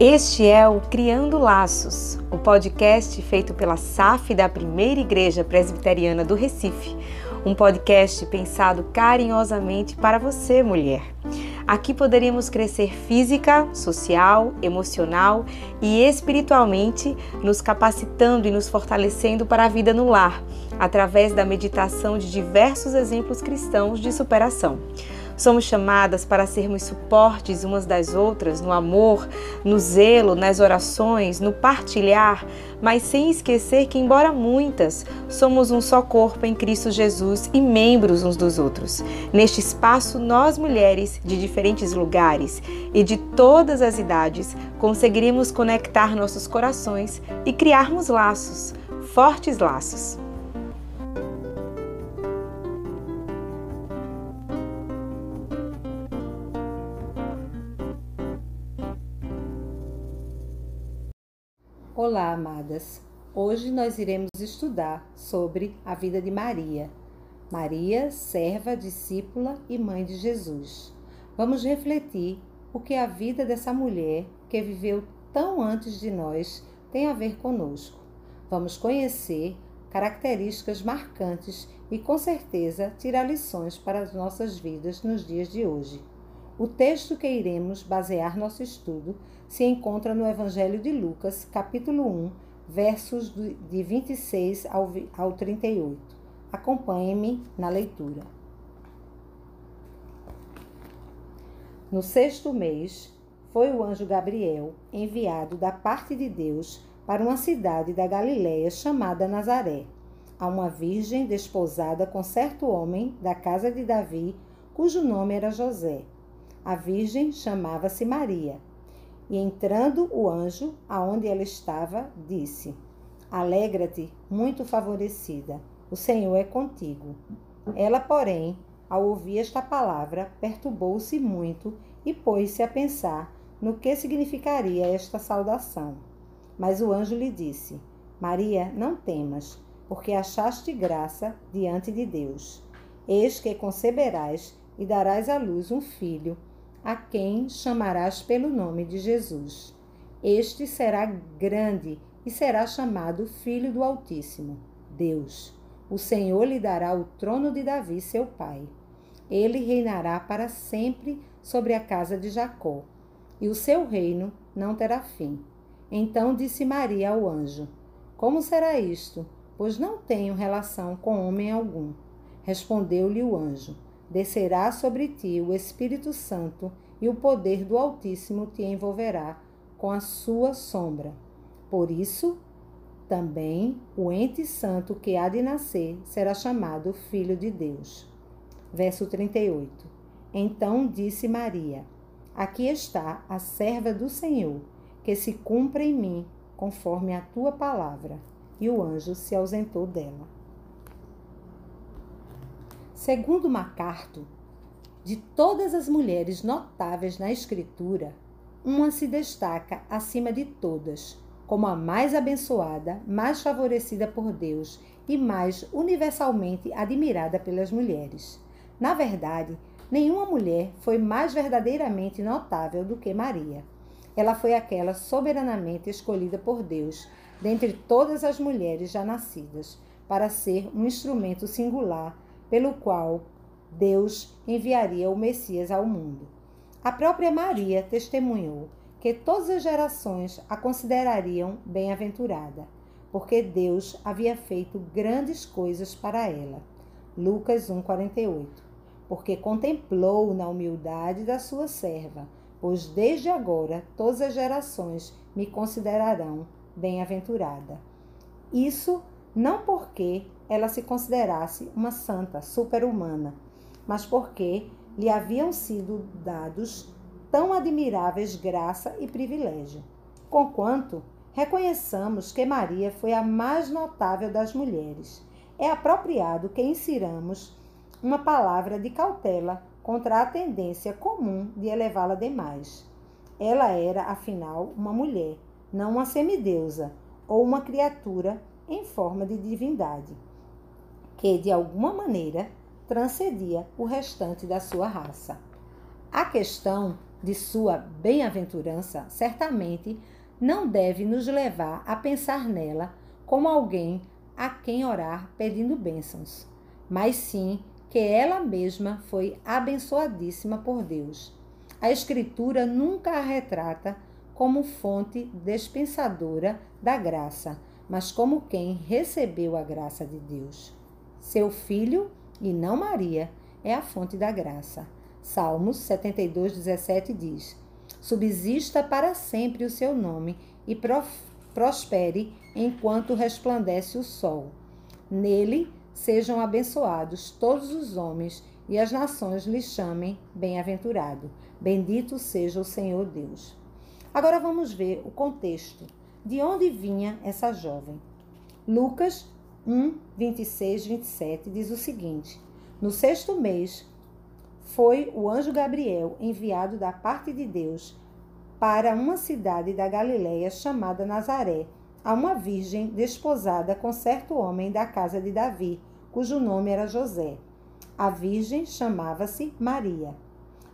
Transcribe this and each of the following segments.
Este é o Criando Laços, o podcast feito pela SAF da Primeira Igreja Presbiteriana do Recife, um podcast pensado carinhosamente para você, mulher. Aqui poderíamos crescer física, social, emocional e espiritualmente, nos capacitando e nos fortalecendo para a vida no lar, através da meditação de diversos exemplos cristãos de superação. Somos chamadas para sermos suportes umas das outras no amor, no zelo, nas orações, no partilhar, mas sem esquecer que, embora muitas, somos um só corpo em Cristo Jesus e membros uns dos outros. Neste espaço, nós mulheres de diferentes lugares e de todas as idades conseguiremos conectar nossos corações e criarmos laços, fortes laços. Olá, amadas. Hoje nós iremos estudar sobre a vida de Maria. Maria, serva, discípula e mãe de Jesus. Vamos refletir o que a vida dessa mulher que viveu tão antes de nós tem a ver conosco. Vamos conhecer características marcantes e com certeza tirar lições para as nossas vidas nos dias de hoje. O texto que iremos basear nosso estudo se encontra no Evangelho de Lucas, capítulo 1, versos de 26 ao 38. Acompanhe-me na leitura. No sexto mês, foi o anjo Gabriel enviado da parte de Deus para uma cidade da Galiléia chamada Nazaré, a uma virgem desposada com certo homem da casa de Davi, cujo nome era José. A virgem chamava-se Maria. E entrando o anjo, aonde ela estava, disse: Alegra-te, muito favorecida, o Senhor é contigo. Ela, porém, ao ouvir esta palavra, perturbou-se muito e pôs-se a pensar no que significaria esta saudação. Mas o anjo lhe disse: Maria, não temas, porque achaste graça diante de Deus. Eis que conceberás e darás à luz um filho a quem chamarás pelo nome de Jesus. Este será grande e será chamado Filho do Altíssimo, Deus. O Senhor lhe dará o trono de Davi, seu pai. Ele reinará para sempre sobre a casa de Jacó, e o seu reino não terá fim. Então disse Maria ao anjo: Como será isto? Pois não tenho relação com homem algum. Respondeu-lhe o anjo: descerá sobre ti o Espírito Santo e o poder do Altíssimo te envolverá com a sua sombra. Por isso, também o ente santo que há de nascer será chamado Filho de Deus. Verso 38. Então disse Maria: Aqui está a serva do Senhor, que se cumpra em mim conforme a tua palavra. E o anjo se ausentou dela. Segundo MacArthur, de todas as mulheres notáveis na escritura, uma se destaca acima de todas, como a mais abençoada, mais favorecida por Deus e mais universalmente admirada pelas mulheres. Na verdade, nenhuma mulher foi mais verdadeiramente notável do que Maria. Ela foi aquela soberanamente escolhida por Deus, dentre todas as mulheres já nascidas, para ser um instrumento singular pelo qual Deus enviaria o Messias ao mundo. A própria Maria testemunhou que todas as gerações a considerariam bem-aventurada, porque Deus havia feito grandes coisas para ela. Lucas 1:48. Porque contemplou na humildade da sua serva, pois desde agora todas as gerações me considerarão bem-aventurada. Isso não porque ela se considerasse uma santa super-humana, mas porque lhe haviam sido dados tão admiráveis graça e privilégio. Conquanto reconheçamos que Maria foi a mais notável das mulheres, é apropriado que insiramos uma palavra de cautela contra a tendência comum de elevá-la demais. Ela era, afinal, uma mulher, não uma semideusa ou uma criatura em forma de divindade que, de alguma maneira, transcendia o restante da sua raça. A questão de sua bem-aventurança, certamente não deve nos levar a pensar nela como alguém a quem orar pedindo bênçãos, mas sim que ela mesma foi abençoadíssima por Deus. A Escritura nunca a retrata como fonte dispensadora da graça, mas como quem recebeu a graça de Deus. Seu filho, e não Maria, é a fonte da graça. Salmos 72, 17 diz: Subsista para sempre o seu nome e prospere enquanto resplandece o sol. Nele sejam abençoados todos os homens e as nações lhe chamem bem-aventurado. Bendito seja o Senhor Deus. Agora vamos ver o contexto. De onde vinha essa jovem? Lucas 1, 26, 27 diz o seguinte: No sexto mês foi o anjo Gabriel enviado da parte de Deus para uma cidade da Galiléia chamada Nazaré, a uma virgem desposada com certo homem da casa de Davi, cujo nome era José. A virgem chamava-se Maria.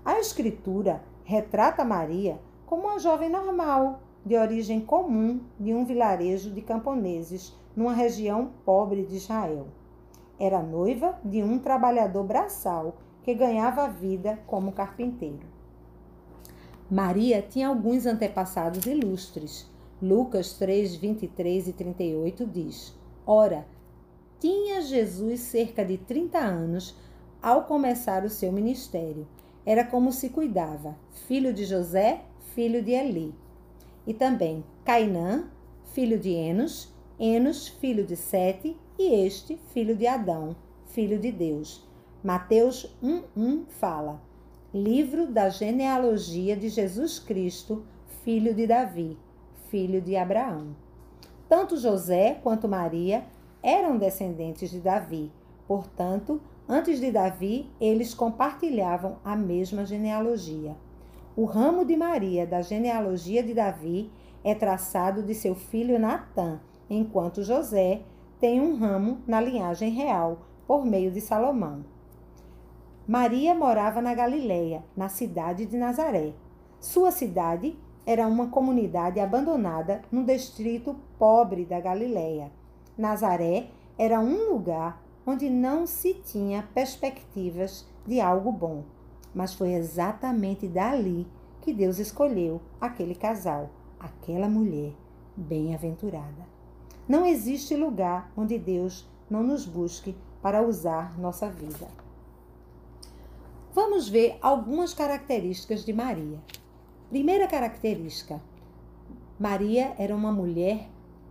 A escritura retrata Maria como uma jovem normal, de origem comum de um vilarejo de camponeses numa região pobre de Israel. Era noiva de um trabalhador braçal que ganhava vida como carpinteiro. Maria tinha alguns antepassados ilustres. Lucas 3, 23 e 38 diz: Ora, tinha Jesus cerca de 30 anos ao começar o seu ministério. Era como se cuidava, filho de José, filho de Eli. E também Cainã, filho de Enos, Enos, filho de Sete, e este, filho de Adão, filho de Deus. Mateus 1:1 fala: Livro da genealogia de Jesus Cristo, filho de Davi, filho de Abraão. Tanto José quanto Maria eram descendentes de Davi. Portanto, antes de Davi, eles compartilhavam a mesma genealogia. O ramo de Maria da genealogia de Davi é traçado de seu filho Natã, enquanto José tem um ramo na linhagem real, por meio de Salomão. Maria morava na Galileia, na cidade de Nazaré. Sua cidade era uma comunidade abandonada no distrito pobre da Galileia. Nazaré era um lugar onde não se tinha perspectivas de algo bom, mas foi exatamente dali que Deus escolheu aquele casal, aquela mulher bem-aventurada. Não existe lugar onde Deus não nos busque para usar nossa vida. Vamos ver algumas características de Maria. Primeira característica: Maria era uma mulher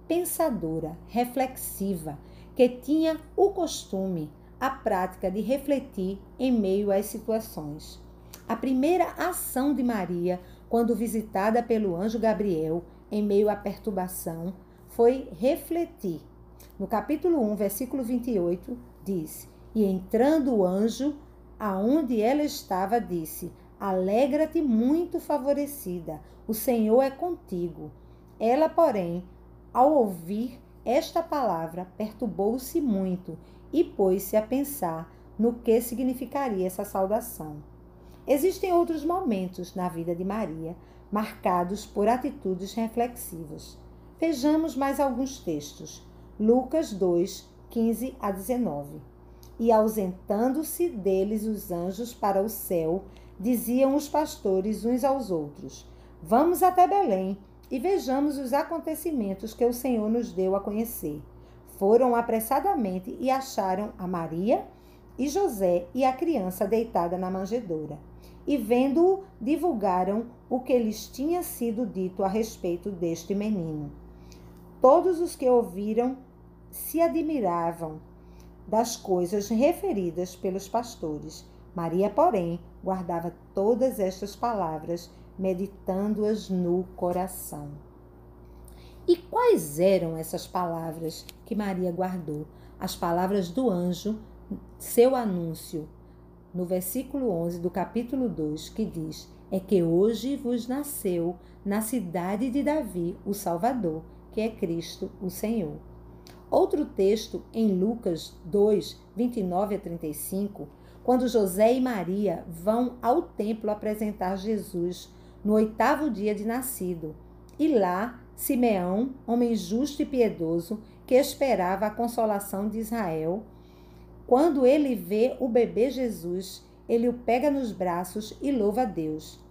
pensadora, reflexiva, que tinha o costume, a prática de refletir em meio às situações. A primeira ação de Maria, quando visitada pelo anjo Gabriel, em meio à perturbação, foi refletir. No capítulo 1, versículo 28, diz: E entrando o anjo, aonde ela estava, disse: Alegra-te muito favorecida, o Senhor é contigo. Ela, porém, ao ouvir esta palavra, perturbou-se muito e pôs-se a pensar no que significaria essa saudação. Existem outros momentos na vida de Maria marcados por atitudes reflexivas. Vejamos mais alguns textos. Lucas 2, 15 a 19 e ausentando-se deles os anjos para o céu, diziam os pastores uns aos outros: Vamos até Belém e vejamos os acontecimentos que o Senhor nos deu a conhecer. Foram apressadamente e acharam a Maria e José e a criança deitada na manjedoura. E vendo-o, divulgaram o que lhes tinha sido dito a respeito deste menino. Todos os que ouviram se admiravam das coisas referidas pelos pastores. Maria, porém, guardava todas estas palavras, meditando-as no coração. E quais eram essas palavras que Maria guardou? As palavras do anjo, seu anúncio, no versículo 11 do capítulo 2, que diz: É que hoje vos nasceu na cidade de Davi o Salvador, que é Cristo, o Senhor. Outro texto, em Lucas 2, 29 a 35, quando José e Maria vão ao templo apresentar Jesus no oitavo dia de nascido. E lá, Simeão, homem justo e piedoso, que esperava a consolação de Israel, quando ele vê o bebê Jesus, ele o pega nos braços e louva a Deus.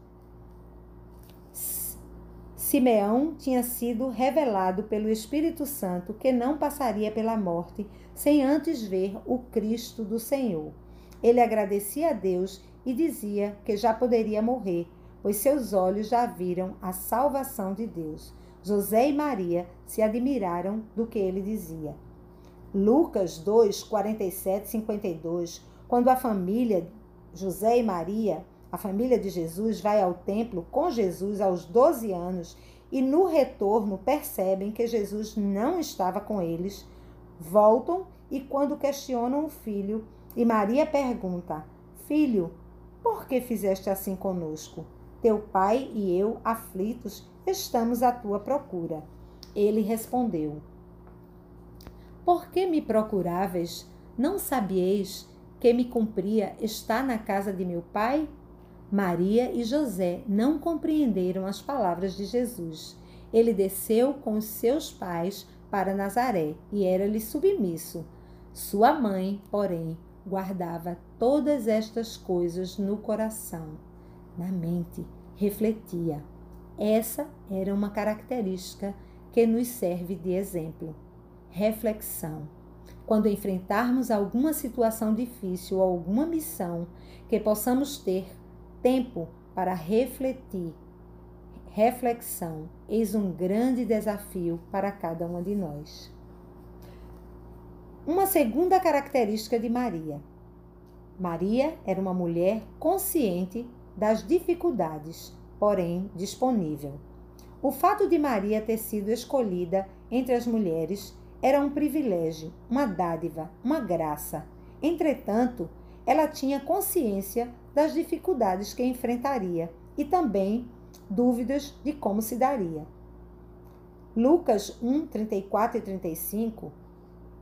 Simeão tinha sido revelado pelo Espírito Santo que não passaria pela morte sem antes ver o Cristo do Senhor. Ele agradecia a Deus e dizia que já poderia morrer, pois seus olhos já viram a salvação de Deus. José e Maria se admiraram do que ele dizia. Lucas 2, 47, 52, quando a família José e Maria, a família de Jesus, vai ao templo com Jesus aos 12 anos e no retorno percebem que Jesus não estava com eles, voltam e quando questionam o filho, e Maria pergunta: Filho, por que fizeste assim conosco? Teu pai e eu, aflitos, estamos à tua procura. Ele respondeu: Por que me procuráveis? Não sabieis que me cumpria estar na casa de meu pai? Maria e José não compreenderam as palavras de Jesus. Ele desceu com os seus pais para Nazaré e era-lhe submisso. Sua mãe, porém, guardava todas estas coisas no coração, na mente, refletia. Essa era uma característica que nos serve de exemplo. Reflexão. Quando enfrentarmos alguma situação difícil ou alguma missão, que possamos ter tempo para refletir. Reflexão, eis um grande desafio para cada uma de nós. Uma segunda característica de Maria. Maria era uma mulher consciente das dificuldades porém disponível. O fato de Maria ter sido escolhida entre as mulheres era um privilégio, uma dádiva, uma graça. Entretanto, ela tinha consciência das dificuldades que enfrentaria e também dúvidas de como se daria. Lucas 1, 34 e 35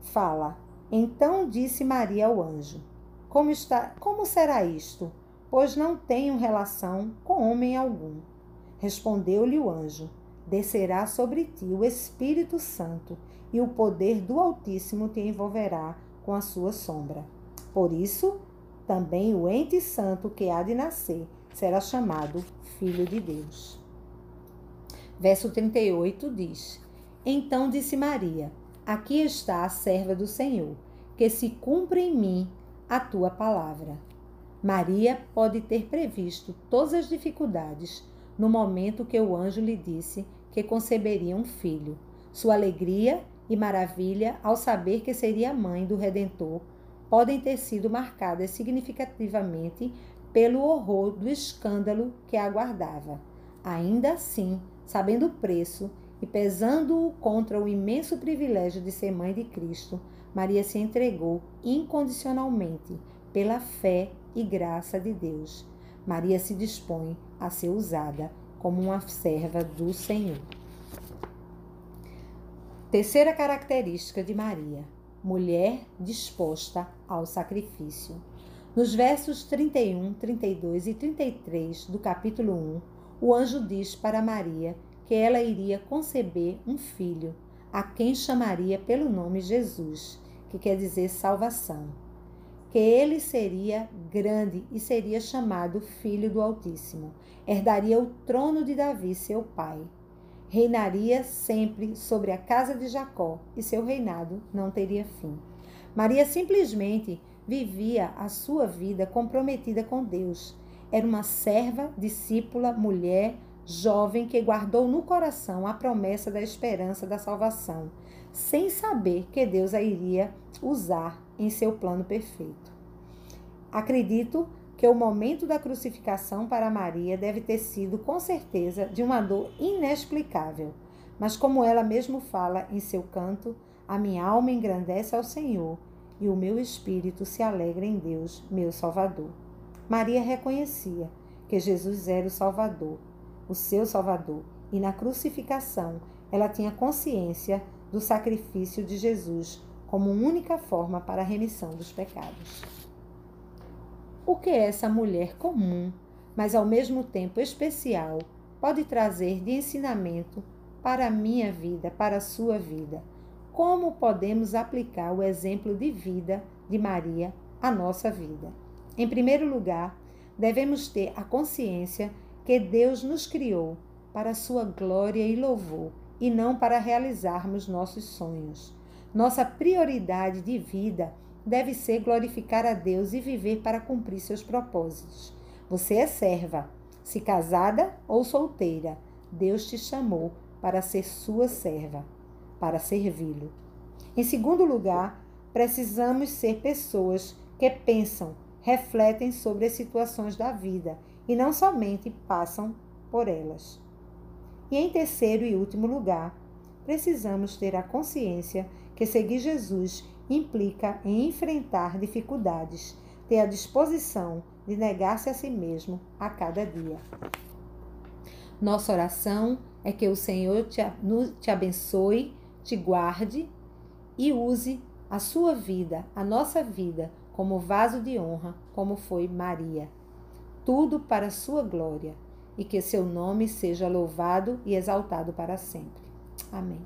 fala: Então disse Maria ao anjo: Como, está, como será isto? pois não tenho relação com homem algum. Respondeu-lhe o anjo: Descerá sobre ti o Espírito Santo, e o poder do Altíssimo te envolverá com a sua sombra. Por isso, também o ente santo que há de nascer será chamado Filho de Deus. Verso 38 diz: Então disse Maria: Aqui está a serva do Senhor, que se cumpra em mim a tua palavra. Maria pode ter previsto todas as dificuldades no momento que o anjo lhe disse que conceberia um filho. Sua alegria e maravilha ao saber que seria mãe do Redentor podem ter sido marcadas significativamente pelo horror do escândalo que aguardava. Ainda assim, sabendo o preço e pesando-o contra o imenso privilégio de ser mãe de Cristo, Maria se entregou incondicionalmente pela fé e graça de Deus. Maria se dispõe a ser usada como uma serva do Senhor. Terceira característica de Maria: mulher disposta ao sacrifício. Nos versos 31, 32 e 33 do capítulo 1, o anjo diz para Maria que ela iria conceber um filho, a quem chamaria pelo nome Jesus, que quer dizer salvação que ele seria grande e seria chamado Filho do Altíssimo. Herdaria o trono de Davi, seu pai. Reinaria sempre sobre a casa de Jacó e seu reinado não teria fim. Maria simplesmente vivia a sua vida comprometida com Deus. Era uma serva, discípula, mulher, jovem que guardou no coração a promessa da esperança da salvação, sem saber que Deus a iria usar em seu plano perfeito. Acredito que o momento da crucificação para Maria deve ter sido, com certeza, de uma dor inexplicável. Mas, como ela mesmo fala em seu canto, a minha alma engrandece ao Senhor e o meu espírito se alegra em Deus, meu Salvador. Maria reconhecia que Jesus era o Salvador, o seu Salvador, e na crucificação ela tinha consciência do sacrifício de Jesus como única forma para a remissão dos pecados. O que essa mulher comum, mas ao mesmo tempo especial, pode trazer de ensinamento para a minha vida, para a sua vida? Como podemos aplicar o exemplo de vida de Maria à nossa vida? Em primeiro lugar, devemos ter a consciência que Deus nos criou para sua glória e louvor e não para realizarmos nossos sonhos. Nossa prioridade de vida deve ser glorificar a Deus e viver para cumprir seus propósitos. Você é serva, se casada ou solteira, Deus te chamou para ser sua serva, para servi-lo. Em segundo lugar, precisamos ser pessoas que pensam, refletem sobre as situações da vida e não somente passam por elas. E em terceiro e último lugar, precisamos ter a consciência que seguir Jesus implica em enfrentar dificuldades, ter a disposição de negar-se a si mesmo a cada dia. Nossa oração é que o Senhor te, abençoe, te guarde e use a sua vida, a nossa vida, como vaso de honra, como foi Maria. Tudo para sua glória e que seu nome seja louvado e exaltado para sempre. Amém.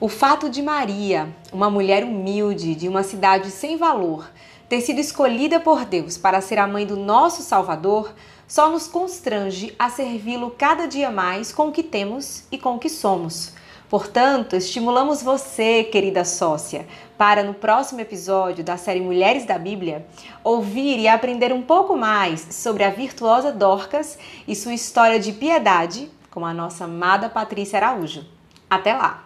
O fato de Maria, uma mulher humilde de uma cidade sem valor, ter sido escolhida por Deus para ser a mãe do nosso Salvador, só nos constrange a servi-lo cada dia mais com o que temos e com o que somos. Portanto, estimulamos você, querida sócia, para no próximo episódio da série Mulheres da Bíblia, ouvir e aprender um pouco mais sobre a virtuosa Dorcas e sua história de piedade com a nossa amada Patrícia Araújo. Até lá!